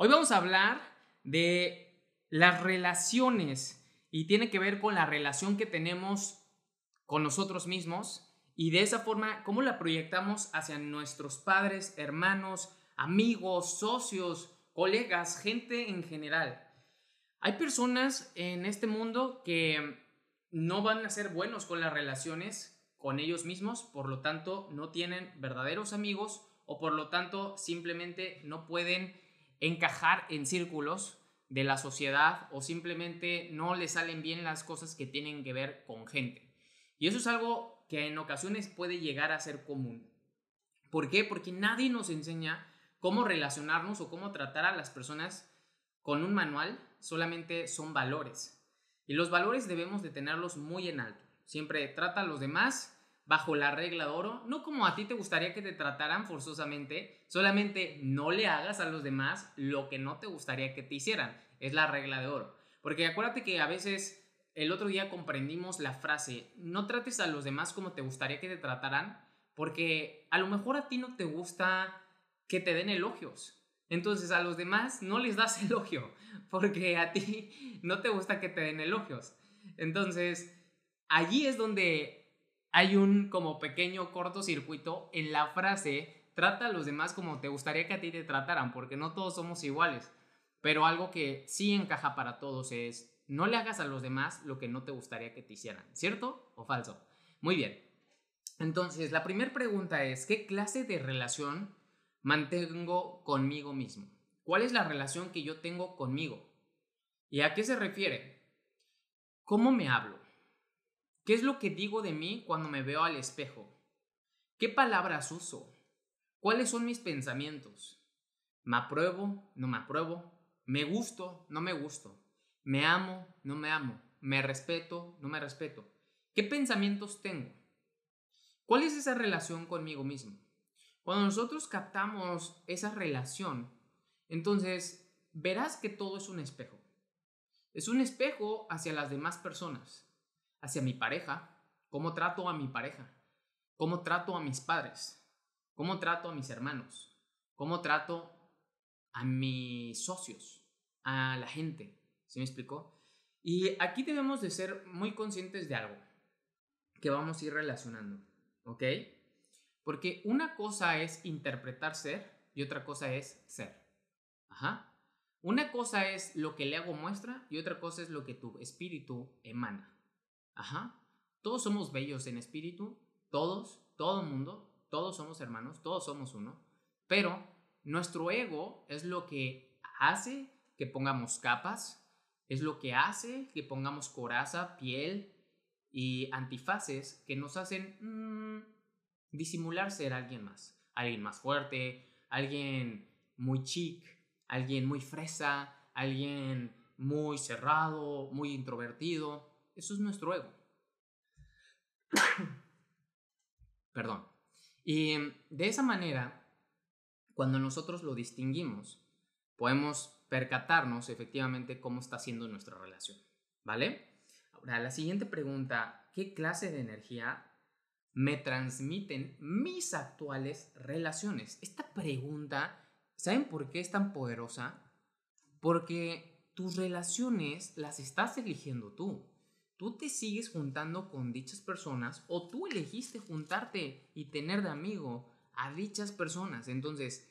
Hoy vamos a hablar de las relaciones y tiene que ver con la relación que tenemos con nosotros mismos y de esa forma cómo la proyectamos hacia nuestros padres, hermanos, amigos, socios, colegas, gente en general. Hay personas en este mundo que no van a ser buenos con las relaciones con ellos mismos, por lo tanto no tienen verdaderos amigos o por lo tanto simplemente no pueden encajar en círculos de la sociedad o simplemente no le salen bien las cosas que tienen que ver con gente. Y eso es algo que en ocasiones puede llegar a ser común. ¿Por qué? Porque nadie nos enseña cómo relacionarnos o cómo tratar a las personas con un manual, solamente son valores. Y los valores debemos de tenerlos muy en alto. Siempre trata a los demás bajo la regla de oro, no como a ti te gustaría que te trataran forzosamente, solamente no le hagas a los demás lo que no te gustaría que te hicieran. Es la regla de oro. Porque acuérdate que a veces el otro día comprendimos la frase, no trates a los demás como te gustaría que te trataran, porque a lo mejor a ti no te gusta que te den elogios. Entonces a los demás no les das elogio, porque a ti no te gusta que te den elogios. Entonces, allí es donde hay un como pequeño cortocircuito en la frase trata a los demás como te gustaría que a ti te trataran, porque no todos somos iguales. Pero algo que sí encaja para todos es no le hagas a los demás lo que no te gustaría que te hicieran, ¿cierto o falso? Muy bien. Entonces, la primera pregunta es, ¿qué clase de relación mantengo conmigo mismo? ¿Cuál es la relación que yo tengo conmigo? ¿Y a qué se refiere? ¿Cómo me hablo? ¿Qué es lo que digo de mí cuando me veo al espejo? ¿Qué palabras uso? ¿Cuáles son mis pensamientos? ¿Me apruebo? ¿No me apruebo? ¿Me gusto? ¿No me gusto? ¿Me amo? ¿No me amo? ¿Me respeto? ¿No me respeto? ¿Qué pensamientos tengo? ¿Cuál es esa relación conmigo mismo? Cuando nosotros captamos esa relación, entonces verás que todo es un espejo. Es un espejo hacia las demás personas hacia mi pareja, cómo trato a mi pareja, cómo trato a mis padres, cómo trato a mis hermanos, cómo trato a mis socios, a la gente. ¿Se me explicó? Y aquí debemos de ser muy conscientes de algo que vamos a ir relacionando, ¿ok? Porque una cosa es interpretar ser y otra cosa es ser. Ajá. Una cosa es lo que le hago muestra y otra cosa es lo que tu espíritu emana. Ajá. Todos somos bellos en espíritu, todos, todo mundo, todos somos hermanos, todos somos uno, pero nuestro ego es lo que hace que pongamos capas, es lo que hace que pongamos coraza, piel y antifaces que nos hacen mm, disimular ser alguien más, alguien más fuerte, alguien muy chic, alguien muy fresa, alguien muy cerrado, muy introvertido. Eso es nuestro ego. Perdón. Y de esa manera, cuando nosotros lo distinguimos, podemos percatarnos efectivamente cómo está siendo nuestra relación. ¿Vale? Ahora, la siguiente pregunta, ¿qué clase de energía me transmiten mis actuales relaciones? Esta pregunta, ¿saben por qué es tan poderosa? Porque tus relaciones las estás eligiendo tú. Tú te sigues juntando con dichas personas o tú elegiste juntarte y tener de amigo a dichas personas. Entonces,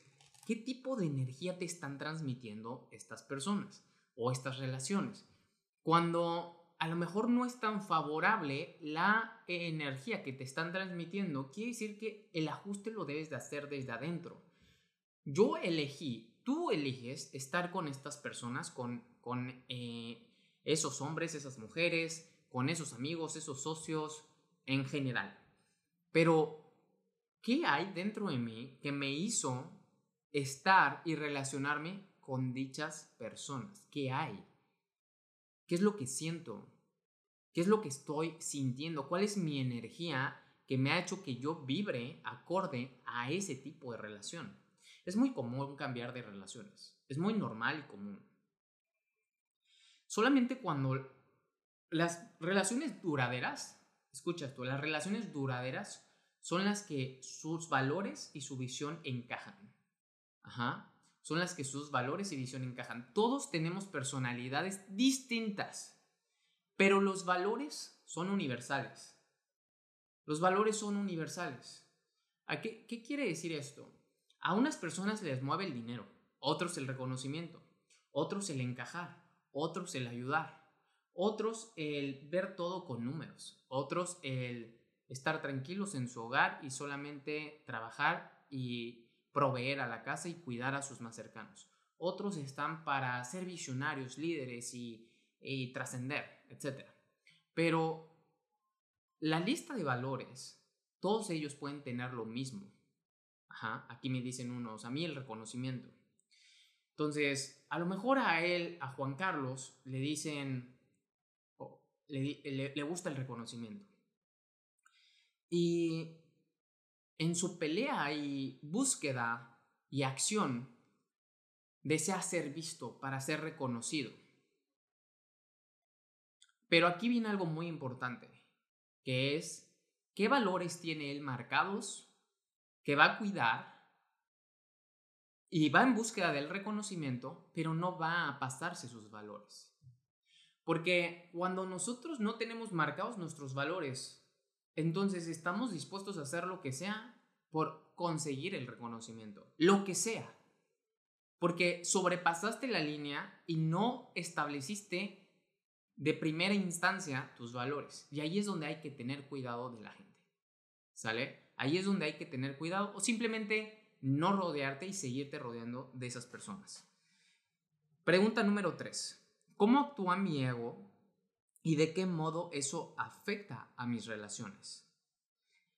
¿qué tipo de energía te están transmitiendo estas personas o estas relaciones? Cuando a lo mejor no es tan favorable la energía que te están transmitiendo, quiere decir que el ajuste lo debes de hacer desde adentro. Yo elegí, tú eliges estar con estas personas, con, con eh, esos hombres, esas mujeres, con esos amigos, esos socios en general. Pero, ¿qué hay dentro de mí que me hizo estar y relacionarme con dichas personas? ¿Qué hay? ¿Qué es lo que siento? ¿Qué es lo que estoy sintiendo? ¿Cuál es mi energía que me ha hecho que yo vibre acorde a ese tipo de relación? Es muy común cambiar de relaciones. Es muy normal y común. Solamente cuando las relaciones duraderas, escucha esto, las relaciones duraderas son las que sus valores y su visión encajan. Son las que sus valores y visión encajan. Todos tenemos personalidades distintas, pero los valores son universales. Los valores son universales. ¿A qué, qué quiere decir esto? A unas personas les mueve el dinero, otros el reconocimiento, otros el encajar, otros el ayudar, otros el ver todo con números, otros el estar tranquilos en su hogar y solamente trabajar y proveer a la casa y cuidar a sus más cercanos. Otros están para ser visionarios, líderes y, trascender, etc. Pero la lista de valores, todos ellos pueden tener lo mismo. Ajá, aquí me dicen unos, a mí el reconocimiento. Entonces, a lo mejor a él, a Juan Carlos, le dicen, le, gusta el reconocimiento. Y en su pelea y búsqueda y acción, desea ser visto para ser reconocido. Pero aquí viene algo muy importante, que es qué valores tiene él marcados, que va a cuidar y va en búsqueda del reconocimiento, pero no va a pasarse sus valores. Porque cuando nosotros no tenemos marcados nuestros valores, entonces estamos dispuestos a hacer lo que sea por conseguir el reconocimiento. Lo que sea. Porque sobrepasaste la línea y no estableciste de primera instancia tus valores. Y ahí es donde hay que tener cuidado de la gente. ¿Sale? Ahí es donde hay que tener cuidado o simplemente no rodearte y seguirte rodeando de esas personas. Pregunta número 3. ¿Cómo actúa mi ego y de qué modo eso afecta a mis relaciones?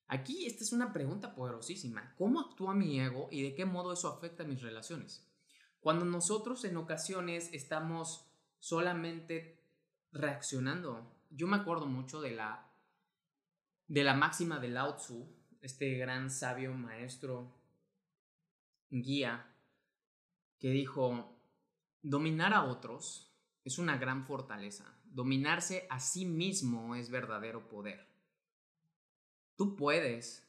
Aquí esta es una pregunta poderosísima. ¿Cómo actúa mi ego y de qué modo eso afecta a mis relaciones? Cuando nosotros en ocasiones estamos solamente reaccionando, yo me acuerdo mucho de la, de la máxima de Lao Tzu, este gran sabio maestro guía, que dijo, dominar a otros es una gran fortaleza. Dominarse a sí mismo es verdadero poder. Tú puedes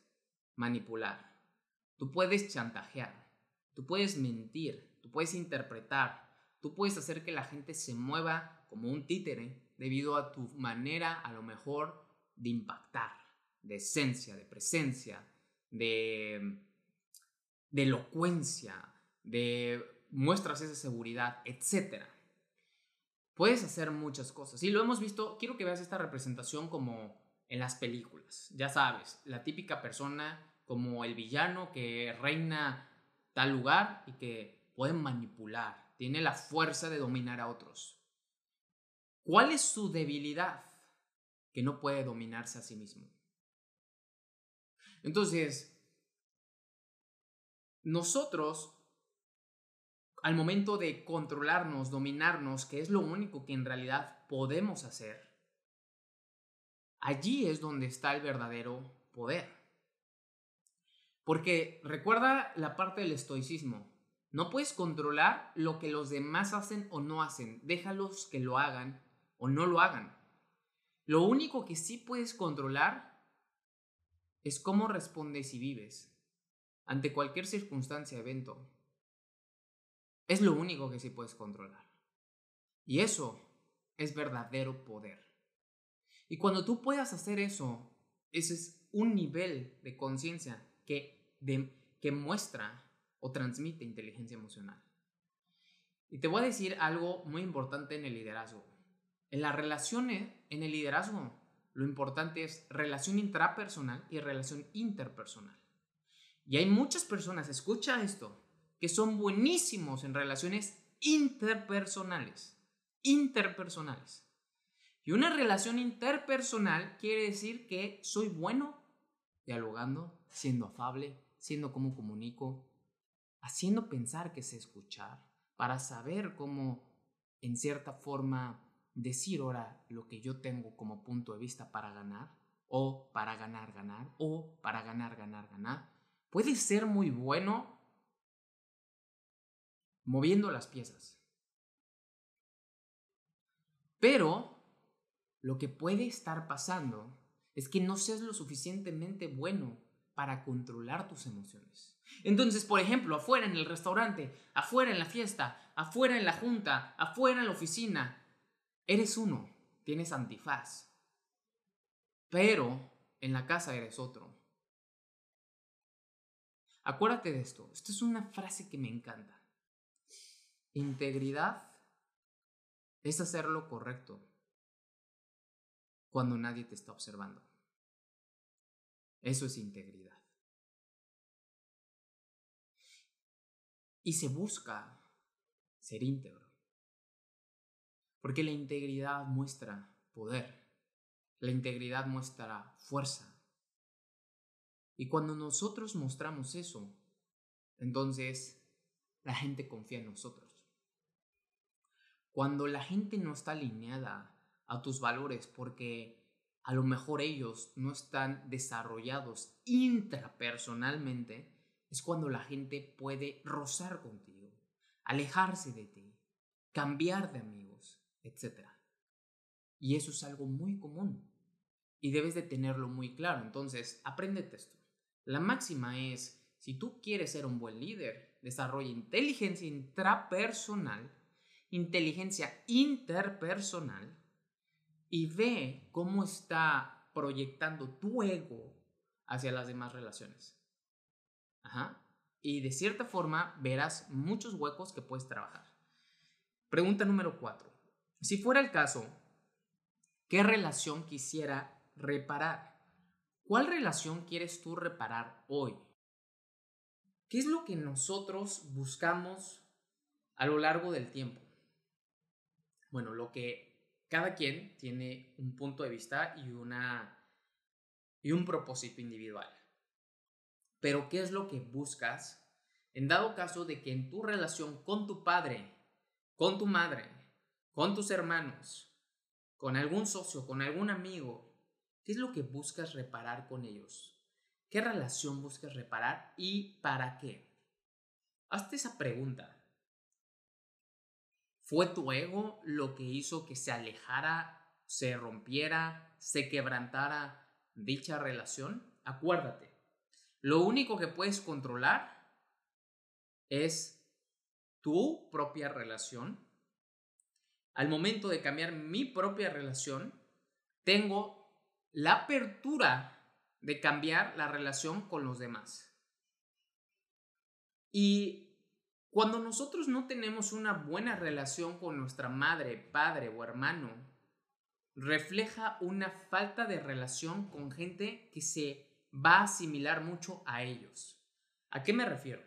manipular, tú puedes chantajear, tú puedes mentir, tú puedes interpretar, tú puedes hacer que la gente se mueva como un títere debido a tu manera a lo mejor de impactar, de esencia, de presencia, de, de elocuencia, de muestras esa seguridad, etcétera puedes hacer muchas cosas. Y lo hemos visto, quiero que veas esta representación como en las películas. Ya sabes, la típica persona como el villano que reina tal lugar y que puede manipular, tiene la fuerza de dominar a otros. ¿Cuál es su debilidad? Que no puede dominarse a sí mismo. Entonces, nosotros al momento de controlarnos, dominarnos, que es lo único que en realidad podemos hacer, allí es donde está el verdadero poder. Porque recuerda la parte del estoicismo. No puedes controlar lo que los demás hacen o no hacen. Déjalos que lo hagan o no lo hagan. Lo único que sí puedes controlar es cómo respondes y vives ante cualquier circunstancia, evento. Es lo único que sí puedes controlar. Y eso es verdadero poder. Y cuando tú puedas hacer eso, ese es un nivel de conciencia que, que muestra o transmite inteligencia emocional. Y te voy a decir algo muy importante en el liderazgo. En las relaciones, en el liderazgo, lo importante es relación intrapersonal y relación interpersonal. Y hay muchas personas, escucha esto, que son buenísimos en relaciones interpersonales. Interpersonales. Y una relación interpersonal quiere decir que soy bueno dialogando, siendo afable, siendo como comunico, haciendo pensar que sé escuchar, para saber cómo, en cierta forma, decir ahora lo que yo tengo como punto de vista para ganar, o para ganar, ganar, o para ganar, ganar, ganar, puede ser muy bueno moviendo las piezas. Pero lo que puede estar pasando es que no seas lo suficientemente bueno para controlar tus emociones. Entonces, por ejemplo, afuera en el restaurante, afuera en la fiesta, afuera en la junta, afuera en la oficina, eres uno, tienes antifaz. Pero en la casa eres otro. Acuérdate de esto. Esto es una frase que me encanta. Integridad es hacer lo correcto cuando nadie te está observando. Eso es integridad. Y se busca ser íntegro. Porque la integridad muestra poder. La integridad muestra fuerza. Y cuando nosotros mostramos eso, entonces la gente confía en nosotros. Cuando la gente no está alineada a tus valores porque a lo mejor ellos no están desarrollados intrapersonalmente, es cuando la gente puede rozar contigo, alejarse de ti, cambiar de amigos, etc. Y eso es algo muy común y debes de tenerlo muy claro. Entonces, apréndete esto. La máxima es, si tú quieres ser un buen líder, desarrolla inteligencia intrapersonal, inteligencia interpersonal, y ve cómo está proyectando tu ego hacia las demás relaciones. Ajá. Y de cierta forma verás muchos huecos que puedes trabajar. Pregunta número cuatro. Si fuera el caso, ¿qué relación quisiera reparar? ¿Cuál relación quieres tú reparar hoy? ¿Qué es lo que nosotros buscamos a lo largo del tiempo? Bueno, lo que cada quien tiene un punto de vista y, una, y un propósito individual. Pero ¿qué es lo que buscas en dado caso de que en tu relación con tu padre, con tu madre, con tus hermanos, con algún socio, con algún amigo, ¿qué es lo que buscas reparar con ellos? ¿Qué relación buscas reparar y para qué? Hazte esa pregunta. ¿Fue tu ego lo que hizo que se alejara, se rompiera, se quebrantara dicha relación? Acuérdate, lo único que puedes controlar es tu propia relación. Al momento de cambiar mi propia relación, tengo la apertura de cambiar la relación con los demás. Y cuando nosotros no tenemos una buena relación con nuestra madre, padre o hermano, refleja una falta de relación con gente que se va a asimilar mucho a ellos. ¿A qué me refiero?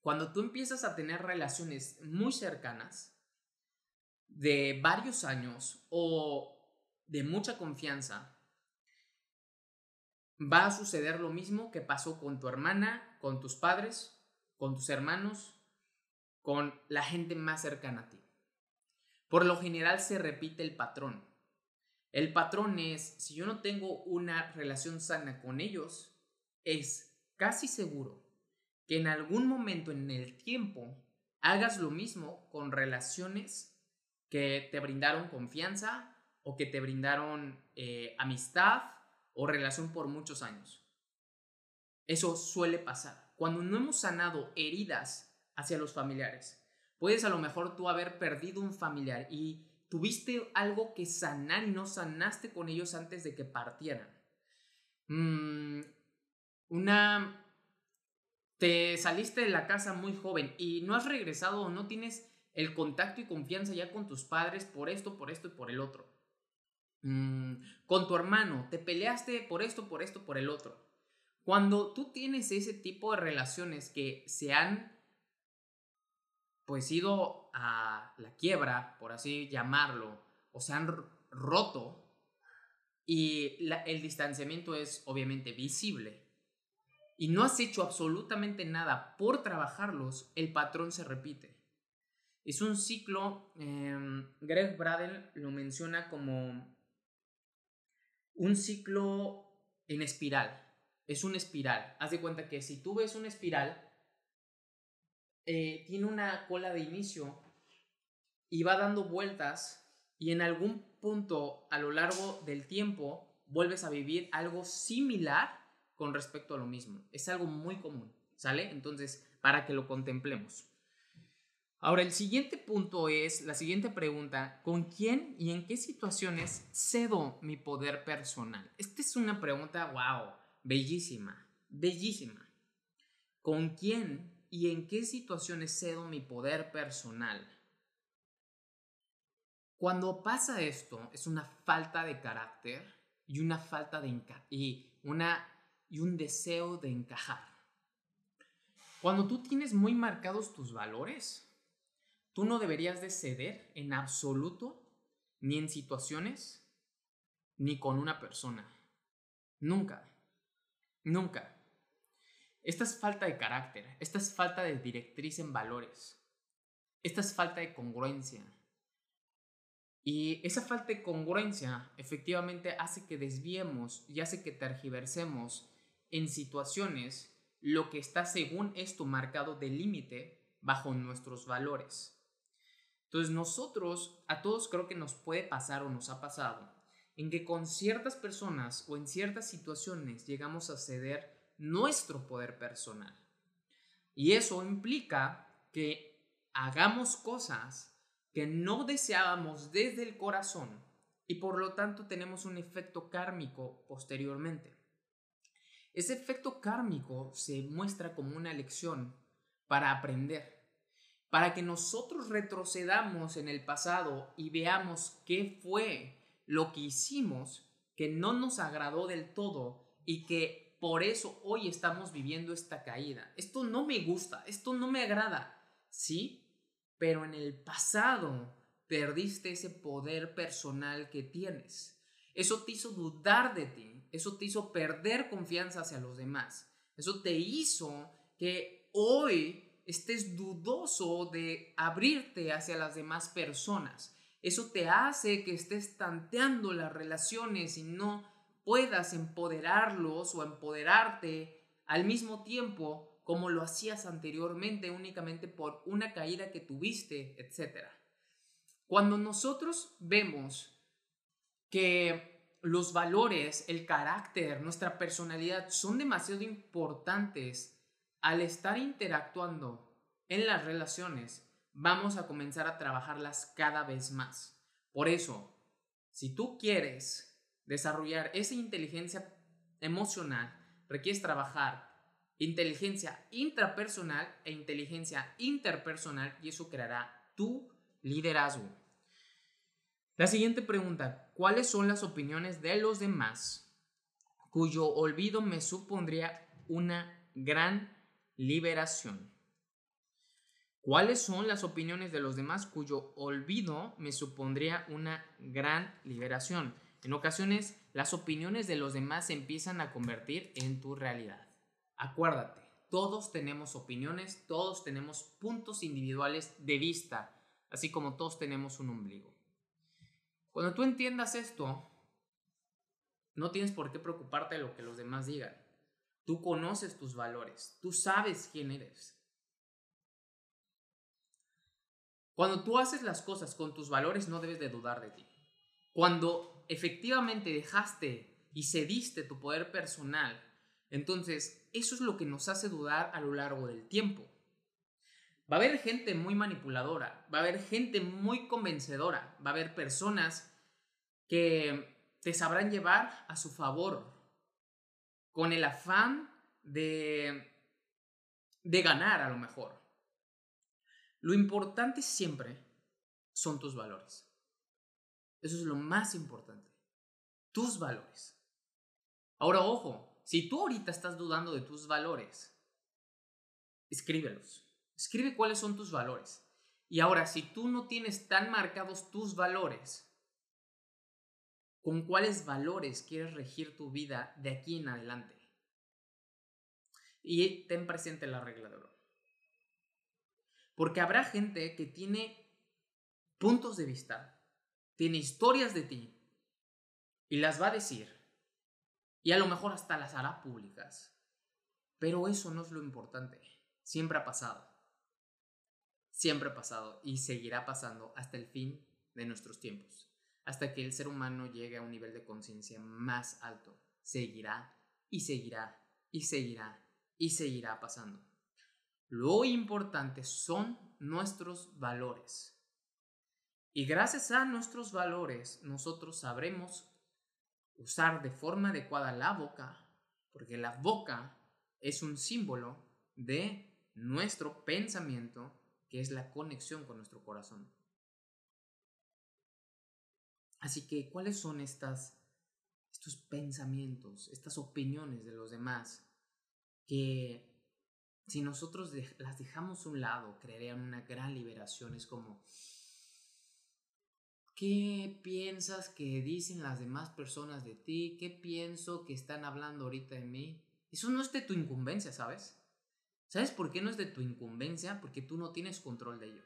Cuando tú empiezas a tener relaciones muy cercanas, de varios años o de mucha confianza, va a suceder lo mismo que pasó con tu hermana, con tus padres, con tus hermanos, con la gente más cercana a ti. Por lo general se repite el patrón. El patrón es, si yo no tengo una relación sana con ellos, es casi seguro que en algún momento en el tiempo hagas lo mismo con relaciones que te brindaron confianza o que te brindaron eh, amistad o relación por muchos años. Eso suele pasar. Cuando no hemos sanado heridas hacia los familiares. Puedes a lo mejor tú haber perdido un familiar y tuviste algo que sanar y no sanaste con ellos antes de que partieran. Mm, una... Te saliste de la casa muy joven y no has regresado o no tienes el contacto y confianza ya con tus padres por esto, por esto y por el otro. Mm, con tu hermano, te peleaste por esto, por esto, por el otro. Cuando tú tienes ese tipo de relaciones que se han pues ido a la quiebra, por así llamarlo, o se han roto, y el distanciamiento es obviamente visible, y no has hecho absolutamente nada por trabajarlos, el patrón se repite. Es un ciclo, em, Greg Bradel lo menciona como un ciclo en espiral. Es un espiral. Haz de cuenta que si tú ves una espiral, eh, tiene una cola de inicio y va dando vueltas y en algún punto a lo largo del tiempo vuelves a vivir algo similar con respecto a lo mismo. Es algo muy común, ¿sale? Entonces, para que lo contemplemos. Ahora, el siguiente punto es, la siguiente pregunta, ¿con quién y en qué situaciones cedo mi poder personal? Esta es una pregunta, wow, bellísima, bellísima. ¿Con quién y en qué situaciones cedo mi poder personal? Cuando pasa esto, es una falta de carácter y una falta de una y un deseo de encajar. Cuando tú tienes muy marcados tus valores, Tú no deberías de ceder en absoluto, ni en situaciones, ni con una persona. Nunca. Nunca. Esta es falta de carácter, esta es falta de directriz en valores, esta es falta de congruencia. Y esa falta de congruencia efectivamente hace que desviemos y hace que tergiversemos en situaciones lo que está según esto marcado de límite bajo nuestros valores. Entonces nosotros, a todos creo que nos puede pasar o nos ha pasado, en que con ciertas personas o en ciertas situaciones llegamos a ceder nuestro poder personal. Y eso implica que hagamos cosas que no deseábamos desde el corazón y por lo tanto tenemos un efecto kármico posteriormente. Ese efecto kármico se muestra como una lección para aprender para que nosotros retrocedamos en el pasado y veamos qué fue lo que hicimos que no nos agradó del todo y que por eso hoy estamos viviendo esta caída. Esto no me gusta, esto no me agrada, ¿sí? Pero en el pasado perdiste ese poder personal que tienes. Eso te hizo dudar de ti, eso te hizo perder confianza hacia los demás, eso te hizo que hoy estés dudoso de abrirte hacia las demás personas. Eso te hace que estés tanteando las relaciones y no puedas empoderarlos o empoderarte al mismo tiempo como lo hacías anteriormente únicamente por una caída que tuviste, etc. Cuando nosotros vemos que los valores, el carácter, nuestra personalidad son demasiado importantes al estar interactuando en las relaciones, vamos a comenzar a trabajarlas cada vez más. Por eso, si tú quieres desarrollar esa inteligencia emocional, requieres trabajar inteligencia intrapersonal e inteligencia interpersonal y eso creará tu liderazgo. La siguiente pregunta, ¿cuáles son las opiniones de los demás cuyo olvido me supondría una gran liberación. ¿Cuáles son las opiniones de los demás cuyo olvido me supondría una gran liberación? En ocasiones, las opiniones de los demás se empiezan a convertir en tu realidad. Acuérdate, todos tenemos opiniones, todos tenemos puntos individuales de vista, así como todos tenemos un ombligo. Cuando tú entiendas esto, no tienes por qué preocuparte de lo que los demás digan. Tú conoces tus valores, tú sabes quién eres. Cuando tú haces las cosas con tus valores no debes de dudar de ti. Cuando efectivamente dejaste y cediste tu poder personal, entonces eso es lo que nos hace dudar a lo largo del tiempo. Va a haber gente muy manipuladora, va a haber gente muy convencedora, va a haber personas que te sabrán llevar a su favor con el afán de, de ganar a lo mejor. Lo importante siempre son tus valores. Eso es lo más importante. Tus valores. Ahora, ojo, si tú ahorita estás dudando de tus valores, escríbelos. Escribe cuáles son tus valores. Y ahora, si tú no tienes tan marcados tus valores, ¿con cuáles valores quieres regir tu vida de aquí en adelante? Y ten presente la regla de oro. Porque habrá gente que tiene puntos de vista, tiene historias de ti y las va a decir. Y a lo mejor hasta las hará públicas. Pero eso no es lo importante. Siempre ha pasado. Siempre ha pasado y seguirá pasando hasta el fin de nuestros tiempos. Hasta que el ser humano llegue a un nivel de conciencia más alto. Seguirá y seguirá y seguirá y seguirá pasando. Lo importante son nuestros valores. Y gracias a nuestros valores, nosotros sabremos usar de forma adecuada la boca, porque la boca es un símbolo de nuestro pensamiento, que es la conexión con nuestro corazón. Así que, ¿cuáles son estas, estos pensamientos, estas opiniones de los demás que si nosotros las dejamos a un lado, crearían una gran liberación? Es como, ¿Qué piensas que dicen las demás personas de ti? ¿Qué pienso que están hablando ahorita de mí? Eso no es de tu incumbencia, ¿sabes? ¿Sabes por qué no es de tu incumbencia? Porque tú no tienes control de ello.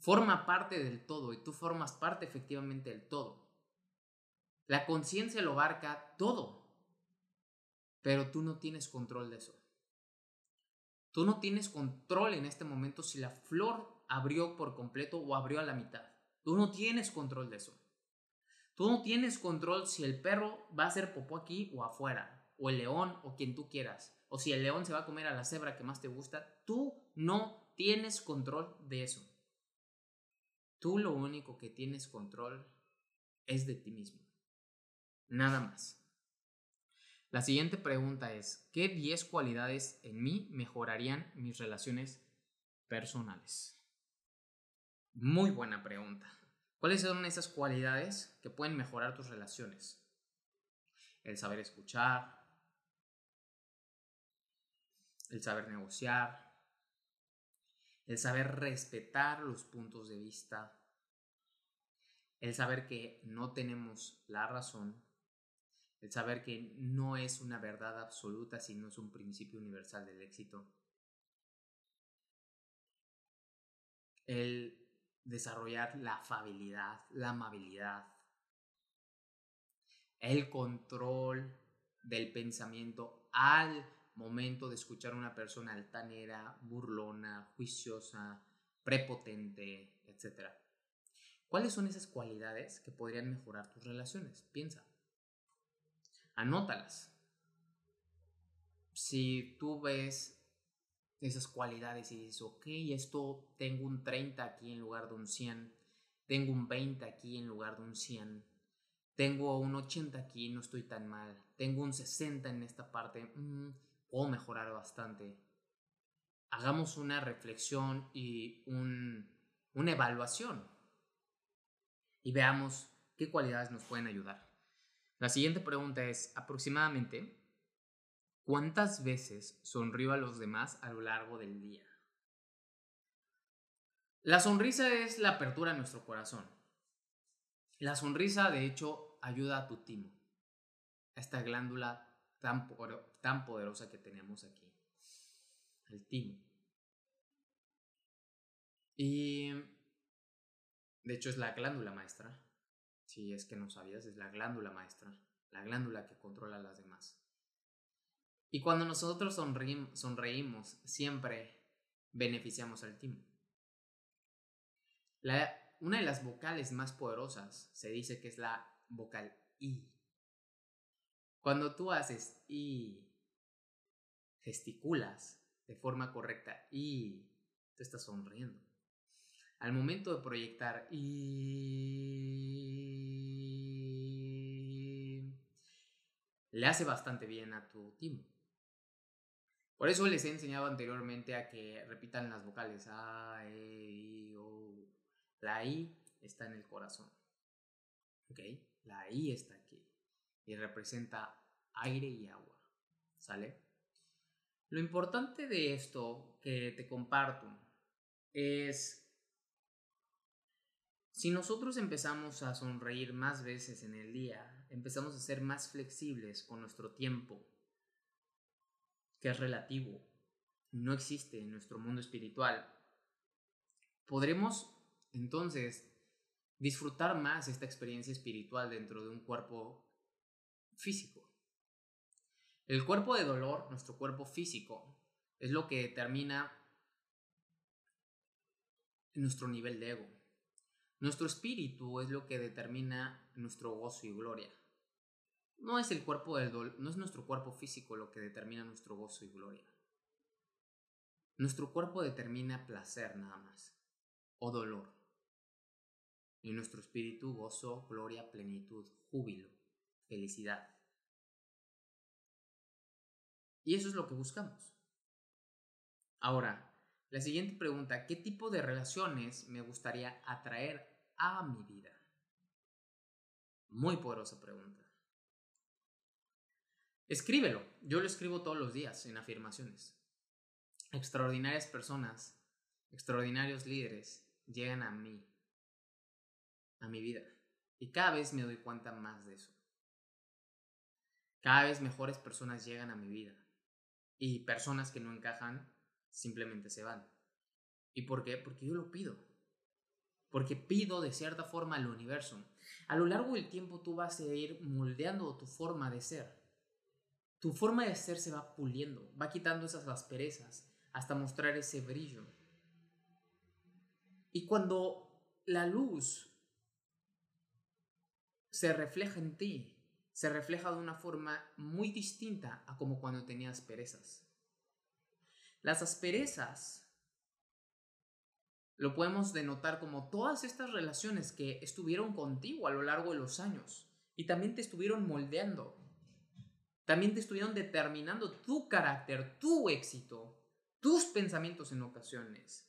Forma parte del todo y tú formas parte efectivamente del todo. La conciencia lo abarca todo, pero tú no tienes control de eso. Tú no tienes control en este momento si la flor abrió por completo o abrió a la mitad. Tú no tienes control de eso. Tú no tienes control si el perro va a hacer popó aquí o afuera, o el león o quien tú quieras, o si el león se va a comer a la cebra que más te gusta. Tú no tienes control de eso. Tú lo único que tienes control es de ti mismo. Nada más. La siguiente pregunta es, ¿qué 10 cualidades en mí mejorarían mis relaciones personales? Muy buena pregunta. ¿Cuáles son esas cualidades que pueden mejorar tus relaciones? El saber escuchar, el saber negociar, el saber respetar los puntos de vista, el saber que no tenemos la razón, el saber que no es una verdad absoluta, sino es un principio universal del éxito, el desarrollar la afabilidad, la amabilidad, el control del pensamiento al momento de escuchar a una persona altanera, burlona, juiciosa, prepotente, etc. ¿Cuáles son esas cualidades que podrían mejorar tus relaciones? Piensa. Anótalas. Si tú ves esas cualidades y dices, ok, esto tengo un 30 aquí en lugar de un 100, tengo un 20 aquí en lugar de un 100, tengo un 80 aquí, no estoy tan mal, tengo un 60 en esta parte, mm, puedo mejorar bastante. Hagamos una reflexión y un, una evaluación y veamos qué cualidades nos pueden ayudar. La siguiente pregunta es, aproximadamente, ¿Cuántas veces sonrío a los demás a lo largo del día? La sonrisa es la apertura a nuestro corazón. La sonrisa, de hecho, ayuda a tu timo, a esta glándula tan, tan poderosa que tenemos aquí, el timo. Y, de hecho, es la glándula maestra. Si es que no sabías, es la glándula maestra, la glándula que controla a las demás. Y cuando nosotros sonreímos, siempre beneficiamos al timo. una de las vocales más poderosas se dice que es la vocal I. Cuando tú haces I, gesticulas, de forma correcta y te estás sonriendo. Al momento de proyectar y le hace bastante bien a tu timo. Por eso les he enseñado anteriormente a que repitan las vocales A, E, I, O. La I está en el corazón. ¿Ok? La I está aquí. Y representa aire y agua. ¿Sale? Lo importante de esto que te comparto es si nosotros empezamos a sonreír más veces en el día, empezamos a ser más flexibles con nuestro tiempo, que es relativo, no existe en nuestro mundo espiritual, podremos entonces disfrutar más esta experiencia espiritual dentro de un cuerpo físico. El cuerpo de dolor, nuestro cuerpo físico, es lo que determina nuestro nivel de ego. Nuestro espíritu es lo que determina nuestro gozo y gloria. No es el cuerpo del no es nuestro cuerpo físico lo que determina nuestro gozo y gloria. Nuestro cuerpo determina placer nada más o dolor. Y nuestro espíritu gozo, gloria, plenitud, júbilo, felicidad. Y eso es lo que buscamos. Ahora, la siguiente pregunta, ¿qué tipo de relaciones me gustaría atraer a mi vida? Muy poderosa pregunta. Escríbelo, yo lo escribo todos los días en afirmaciones. Extraordinarias personas, extraordinarios líderes llegan a mí, a mi vida. Y cada vez me doy cuenta más de eso. Cada vez mejores personas llegan a mi vida. Y personas que no encajan simplemente se van. ¿Y por qué? Porque yo lo pido. Porque pido de cierta forma al universo. A lo largo del tiempo tú vas a ir moldeando tu forma de ser. Tu forma de ser se va puliendo, va quitando esas asperezas hasta mostrar ese brillo. Y cuando la luz se refleja en ti, se refleja de una forma muy distinta a como cuando tenías perezas. Las asperezas lo podemos denotar como todas estas relaciones que estuvieron contigo a lo largo de los años y también te estuvieron moldeando. También te estuvieron determinando tu carácter, tu éxito, tus pensamientos en ocasiones.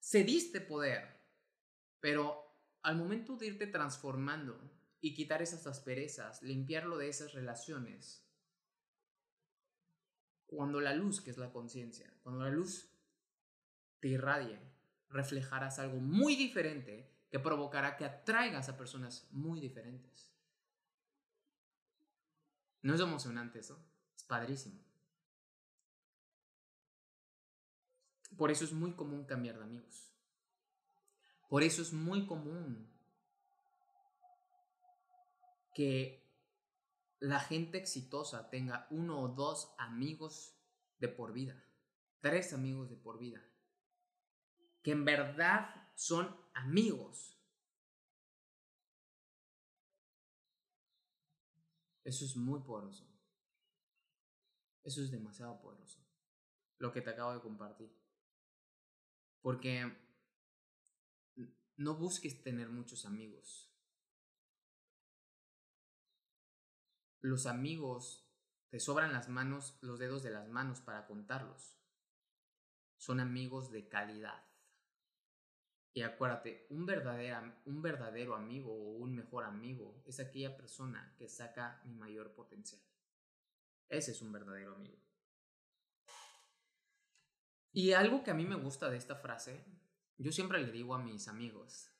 Cediste poder, pero al momento de irte transformando, y quitar esas asperezas, limpiarlo de esas relaciones. Cuando la luz, que es la conciencia, cuando la luz te irradie, reflejarás algo muy diferente que provocará que atraigas a personas muy diferentes. ¿No es emocionante eso? Es padrísimo. Por eso es muy común cambiar de amigos. Por eso es muy común que la gente exitosa tenga uno o dos amigos de por vida, tres amigos de por vida, que en verdad son amigos. Eso es muy poderoso. Eso es demasiado poderoso. Lo que te acabo de compartir. Porque no busques tener muchos amigos. Los amigos te sobran las manos, los dedos de las manos para contarlos. Son amigos de calidad. Y acuérdate, un verdadero, un verdadero amigo o un mejor amigo es aquella persona que saca mi mayor potencial. Ese es un verdadero amigo. Y algo que a mí me gusta de esta frase, yo siempre le digo a mis amigos,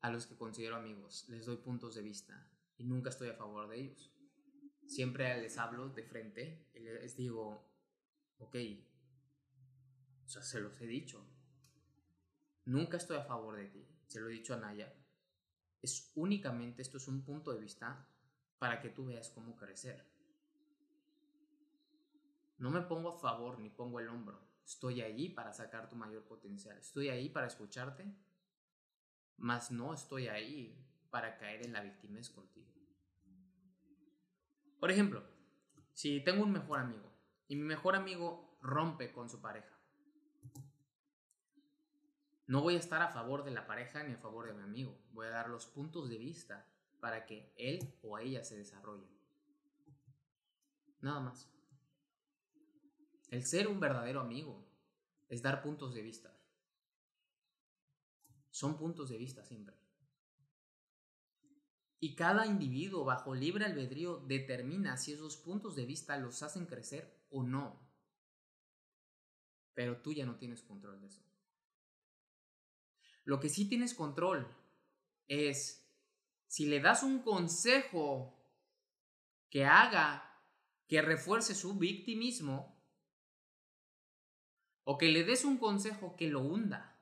a los que considero amigos, les doy puntos de vista y nunca estoy a favor de ellos. Siempre les hablo de frente y les digo, ok, o sea, se los he dicho. Nunca estoy a favor de ti, se lo he dicho a Naya. Es únicamente, esto es un punto de vista para que tú veas cómo crecer. No me pongo a favor ni pongo el hombro. Estoy allí para sacar tu mayor potencial. Estoy ahí para escucharte, mas no estoy ahí para caer en la victimez contigo. Por ejemplo, si tengo un mejor amigo y mi mejor amigo rompe con su pareja. No voy a estar a favor de la pareja ni a favor de mi amigo. Voy a dar los puntos de vista para que él o ella se desarrollen. Nada más. El ser un verdadero amigo es dar puntos de vista. Son puntos de vista siempre. Y cada individuo bajo libre albedrío determina si esos puntos de vista los hacen crecer o no. Pero tú ya no tienes control de eso. Lo que sí tienes control es si le das un consejo que haga que refuerce su victimismo o que le des un consejo que lo hunda.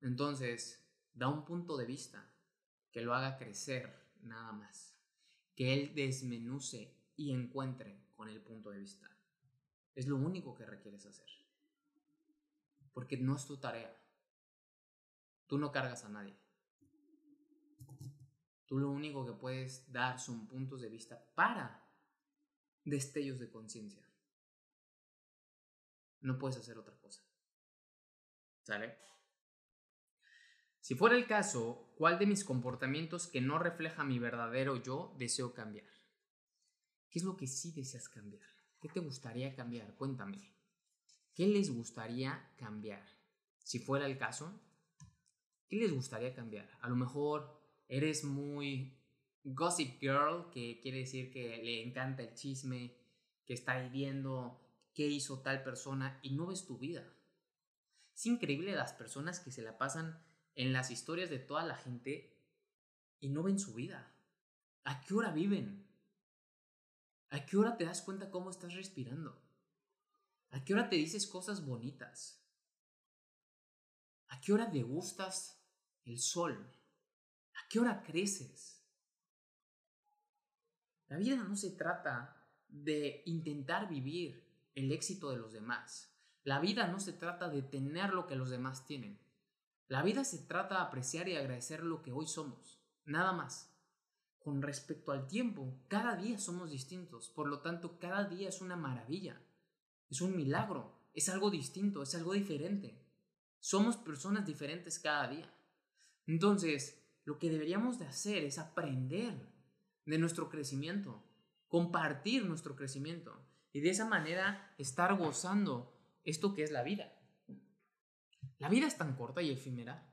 Entonces, da un punto de vista que lo haga crecer nada más. Que él desmenuce y encuentre con el punto de vista. Es lo único que requieres hacer. Porque no es tu tarea. Tú no cargas a nadie. Tú lo único que puedes dar son puntos de vista para destellos de conciencia. No puedes hacer otra cosa. ¿Sale? Si fuera el caso, ¿cuál de mis comportamientos que no refleja mi verdadero yo deseo cambiar? ¿Qué es lo que sí deseas cambiar? ¿Qué te gustaría cambiar? Cuéntame. ¿Qué les gustaría cambiar? Si fuera el caso, ¿qué les gustaría cambiar? A lo mejor eres muy gossip girl, que quiere decir que le encanta el chisme, que está viendo qué hizo tal persona y no ves tu vida. Es increíble las personas que se la pasan en las historias de toda la gente y no ven su vida. ¿A qué hora viven? ¿A qué hora te das cuenta cómo estás respirando? ¿A qué hora te dices cosas bonitas? ¿A qué hora degustas el sol? ¿A qué hora creces? La vida no se trata de intentar vivir el éxito de los demás. La vida no se trata de tener lo que los demás tienen. La vida se trata de apreciar y agradecer lo que hoy somos. Nada más. Con respecto al tiempo, cada día somos distintos. Por lo tanto, cada día es una maravilla. Es un milagro. Es algo distinto. Es algo diferente. Somos personas diferentes cada día. Entonces, lo que deberíamos de hacer es aprender de nuestro crecimiento. Compartir nuestro crecimiento y de esa manera estar gozando esto que es la vida. La vida es tan corta y efímera,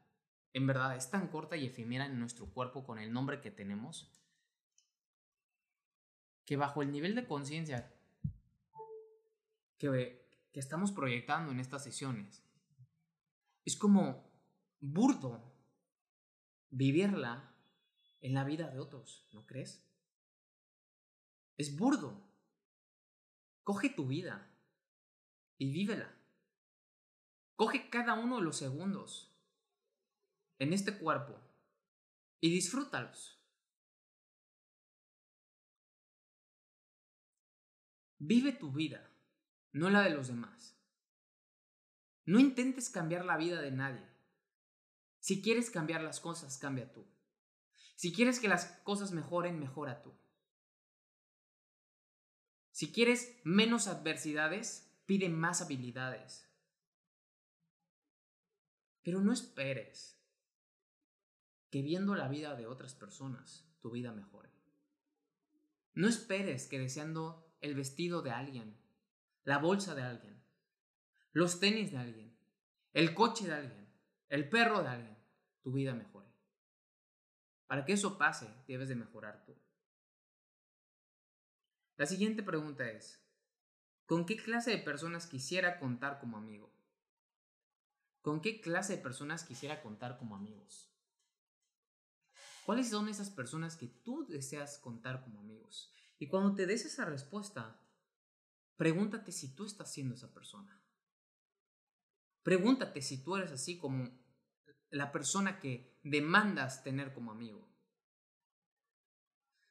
en verdad es tan corta y efímera en nuestro cuerpo con el nombre que tenemos, que bajo el nivel de conciencia que, que estamos proyectando en estas sesiones, es como burdo vivirla en la vida de otros, ¿no crees? Es burdo Coge tu vida y vívela. Coge cada uno de los segundos en este cuerpo y disfrútalos. Vive tu vida, no la de los demás. No intentes cambiar la vida de nadie. Si quieres cambiar las cosas, cambia tú. Si quieres que las cosas mejoren, mejora tú. Si quieres menos adversidades, pide más habilidades. Pero no esperes que viendo la vida de otras personas, tu vida mejore. No esperes que deseando el vestido de alguien, la bolsa de alguien, los tenis de alguien, el coche de alguien, el perro de alguien, tu vida mejore. Para que eso pase, debes de mejorar tú. La siguiente pregunta es, ¿con qué clase de personas quisiera contar como amigo? ¿Con qué clase de personas quisiera contar como amigos? ¿Cuáles son esas personas que tú deseas contar como amigos? Y cuando te des esa respuesta, pregúntate si tú estás siendo esa persona. Pregúntate si tú eres así como la persona que demandas tener como amigo.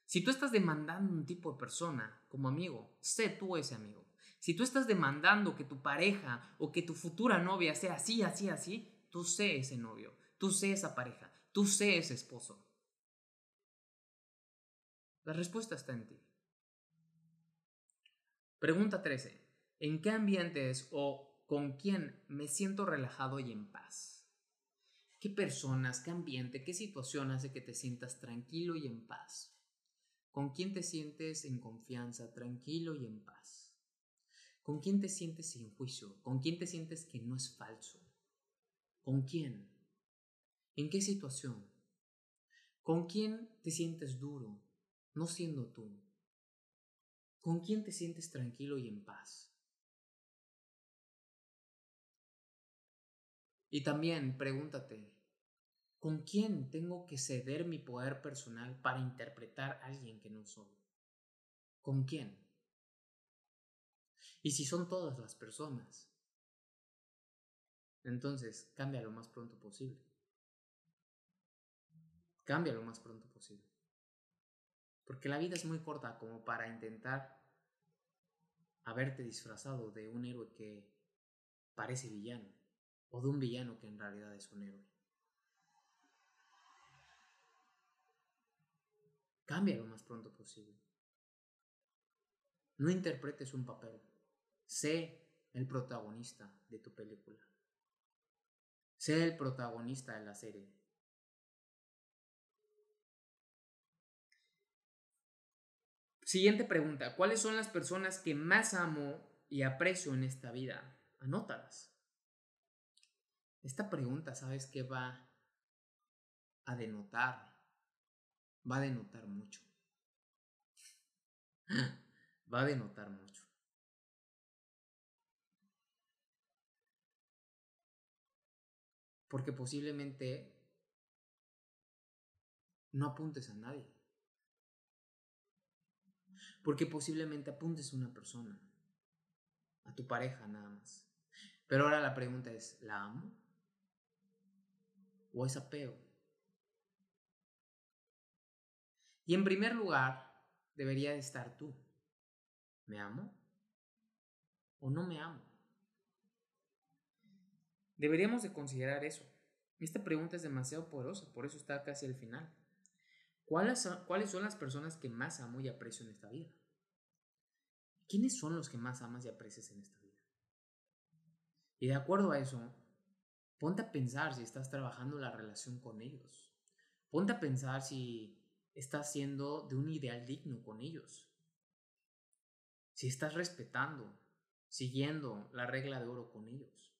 Si tú estás demandando un tipo de persona como amigo, sé tú ese amigo. Si tú estás demandando que tu pareja o que tu futura novia sea así, así, así, tú sé ese novio, tú sé esa pareja, tú sé ese esposo. La respuesta está en ti. Pregunta 13. en qué ambientes o con quién me siento relajado y en paz. ¿Qué personas, qué ambiente, qué situación hace que te sientas tranquilo y en paz? ¿Con quién te sientes en confianza, tranquilo y en paz? ¿Con quién te sientes sin juicio? ¿Con quién te sientes que no es falso? ¿Con quién? ¿En qué situación? ¿Con quién te sientes duro, no siendo tú? ¿Con quién te sientes tranquilo y en paz? Y también pregúntate, ¿con quién tengo que ceder mi poder personal para interpretar a alguien que no soy? ¿Con quién? Y si son todas las personas, entonces cambia lo más pronto posible. Cambia lo más pronto posible. Porque la vida es muy corta como para intentar haberte disfrazado de un héroe que parece villano o de un villano que en realidad es un héroe. Cambia lo más pronto posible. No interpretes un papel. Sé el protagonista de tu película. Sé el protagonista de la serie. Siguiente pregunta. ¿Cuáles son las personas que más amo y aprecio en esta vida? Anótalas. Esta pregunta, ¿sabes qué va a denotar? Va a denotar mucho. va a denotar mucho. Porque posiblemente no apuntes a nadie. Porque posiblemente apuntes a una persona, a tu pareja nada más. Pero ahora la pregunta es, ¿la amo? ¿O es apego? Y en primer lugar, debería de estar tú. ¿Me amo? ¿O no me amo? Deberíamos de considerar eso. Esta pregunta es demasiado poderosa, por eso está casi al final. ¿Cuáles son, ¿Cuáles son las personas que más amo y aprecio en esta vida? ¿Quiénes son los que más amas y aprecias en esta vida? Y de acuerdo a eso, ponte a pensar si estás trabajando la relación con ellos. Ponte a pensar si estás siendo de un ideal digno con ellos. Si estás respetando, siguiendo la regla de oro con ellos.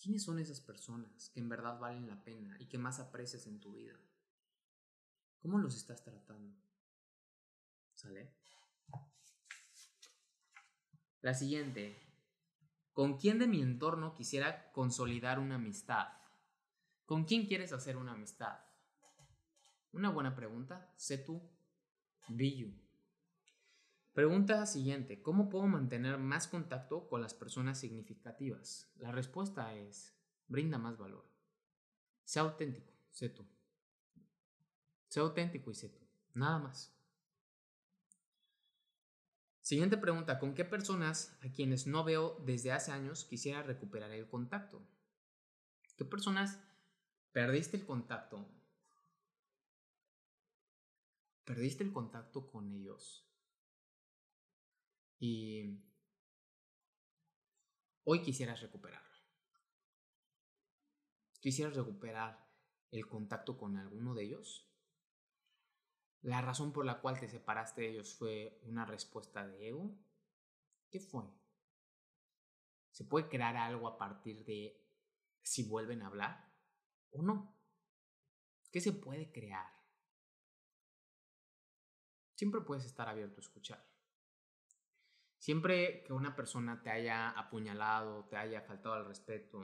¿Quiénes son esas personas que en verdad valen la pena y que más aprecias en tu vida? ¿Cómo los estás tratando? ¿Sale? La siguiente. ¿Con quién de mi entorno quisiera consolidar una amistad? ¿Con quién quieres hacer una amistad? Una buena pregunta. Sé tú. Be Pregunta siguiente. ¿Cómo puedo mantener más contacto con las personas significativas? La respuesta es, brinda más valor. Sea auténtico, sé tú. Sé auténtico y sé tú. Nada más. Siguiente pregunta. ¿Con qué personas a quienes no veo desde hace años quisiera recuperar el contacto? ¿Qué personas perdiste el contacto? Perdiste el contacto con ellos. Y hoy quisieras recuperarlo. ¿Quisieras recuperar el contacto con alguno de ellos? ¿La razón por la cual te separaste de ellos fue una respuesta de ego? ¿Qué fue? ¿Se puede crear algo a partir de si vuelven a hablar o no? ¿Qué se puede crear? Siempre puedes estar abierto a escuchar. Siempre que una persona te haya apuñalado, te haya faltado al respeto,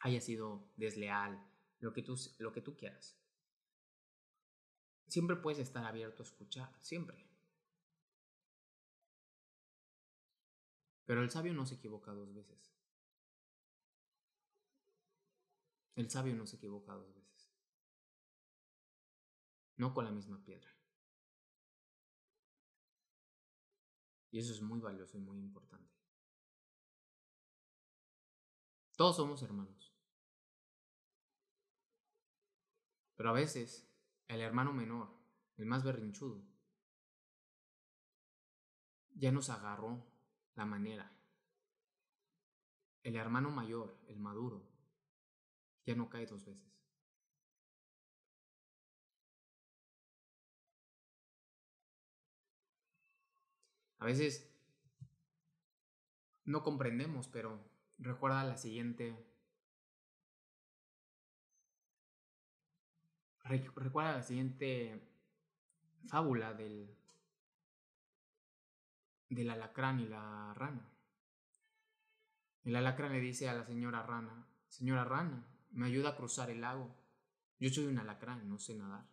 haya sido desleal, lo que tú, lo que tú quieras Siempre puedes estar abierto a escuchar, siempre. Pero el sabio no se equivoca dos veces. El sabio no se equivoca dos veces. No con la misma piedra. Y eso es muy valioso y muy importante. Todos somos hermanos. Pero a veces el hermano menor, el más berrinchudo, ya nos agarró la manera. El hermano mayor, el maduro, ya no cae dos veces. A veces no comprendemos, pero recuerda la siguiente. Recuerda la siguiente fábula del, del alacrán y la rana. El alacrán le dice a la señora rana, señora rana, me ayuda a cruzar el lago. Yo soy un alacrán, no sé nadar.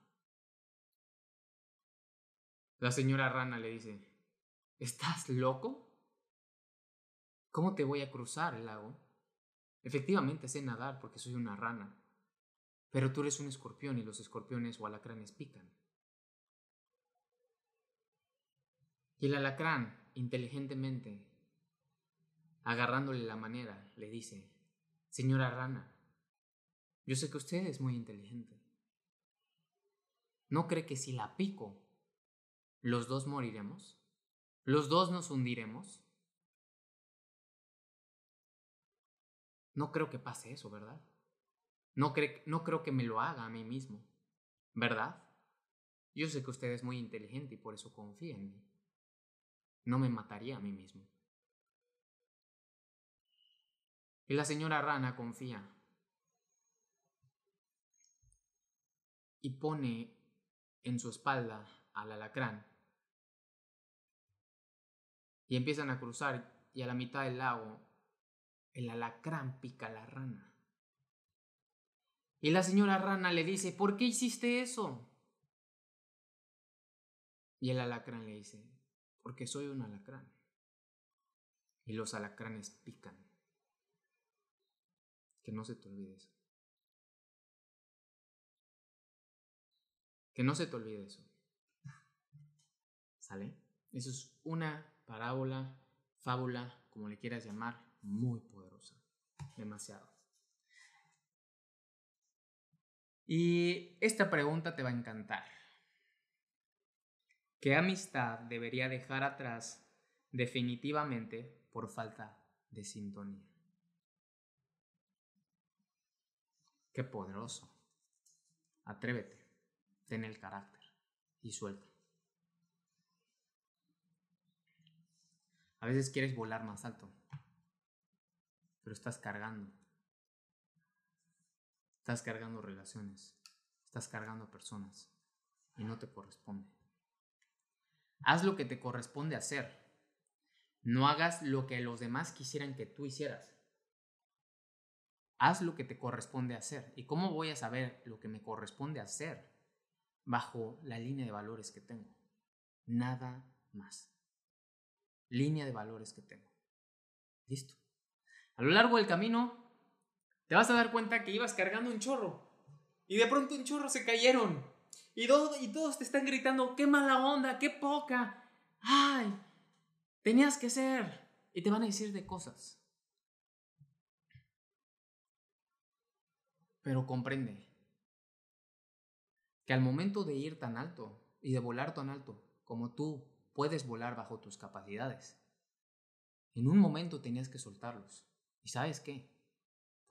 La señora rana le dice, ¿estás loco? ¿Cómo te voy a cruzar el lago? Efectivamente sé nadar porque soy una rana, pero tú eres un escorpión y los escorpiones o alacranes pican. Y el alacrán, inteligentemente, agarrándole la manera, le dice, Señora rana, yo sé que usted es muy inteligente. ¿No cree que si la pico, los dos moriremos? ¿Los dos nos hundiremos? No creo que pase eso, ¿verdad? No, no creo que me lo haga a mí mismo, ¿verdad? Yo sé que usted es muy inteligente y por eso confía en mí. No me mataría a mí mismo. Y la señora rana confía. Y pone en su espalda al alacrán. Y empiezan a cruzar y a la mitad del lago el alacrán pica a la rana. Y la señora rana le dice, ¿por qué hiciste eso? Y el alacrán le dice, porque soy un alacrán. Y los alacranes pican. Que no se te olvide eso. Que no se te olvide eso. ¿Sale? Eso es una parábola, fábula, como le quieras llamar, muy poderosa. Demasiado. Y esta pregunta te va a encantar. ¿Qué amistad debería dejar atrás definitivamente por falta de sintonía? Qué poderoso. Atrévete, ten el carácter y suelta. A veces quieres volar más alto, pero estás cargando. Estás cargando relaciones, estás cargando personas y no te corresponde. Haz lo que te corresponde hacer. No hagas lo que los demás quisieran que tú hicieras. Haz lo que te corresponde hacer. ¿Y cómo voy a saber lo que me corresponde hacer? Bajo la línea de valores que tengo. Nada más. Línea de valores que tengo. Listo. A lo largo del camino, te vas a dar cuenta que ibas cargando un chorro. Y de pronto un chorro se cayeron. Y, todos te están gritando, qué mala onda, qué poca. Ay, tenías que ser. Y te van a decir de cosas. Pero comprende que al momento de ir tan alto y de volar tan alto como tú puedes volar bajo tus capacidades, en un momento tenías que soltarlos. ¿Y sabes qué?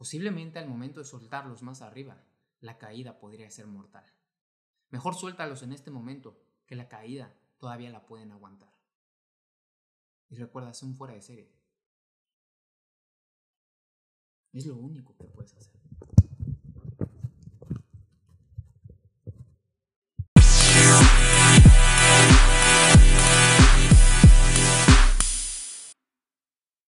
Posiblemente al momento de soltarlos más arriba, la caída podría ser mortal. Mejor suéltalos en este momento, que la caída todavía la pueden aguantar. Y recuerda, son fuera de serie. Es lo único que puedes hacer.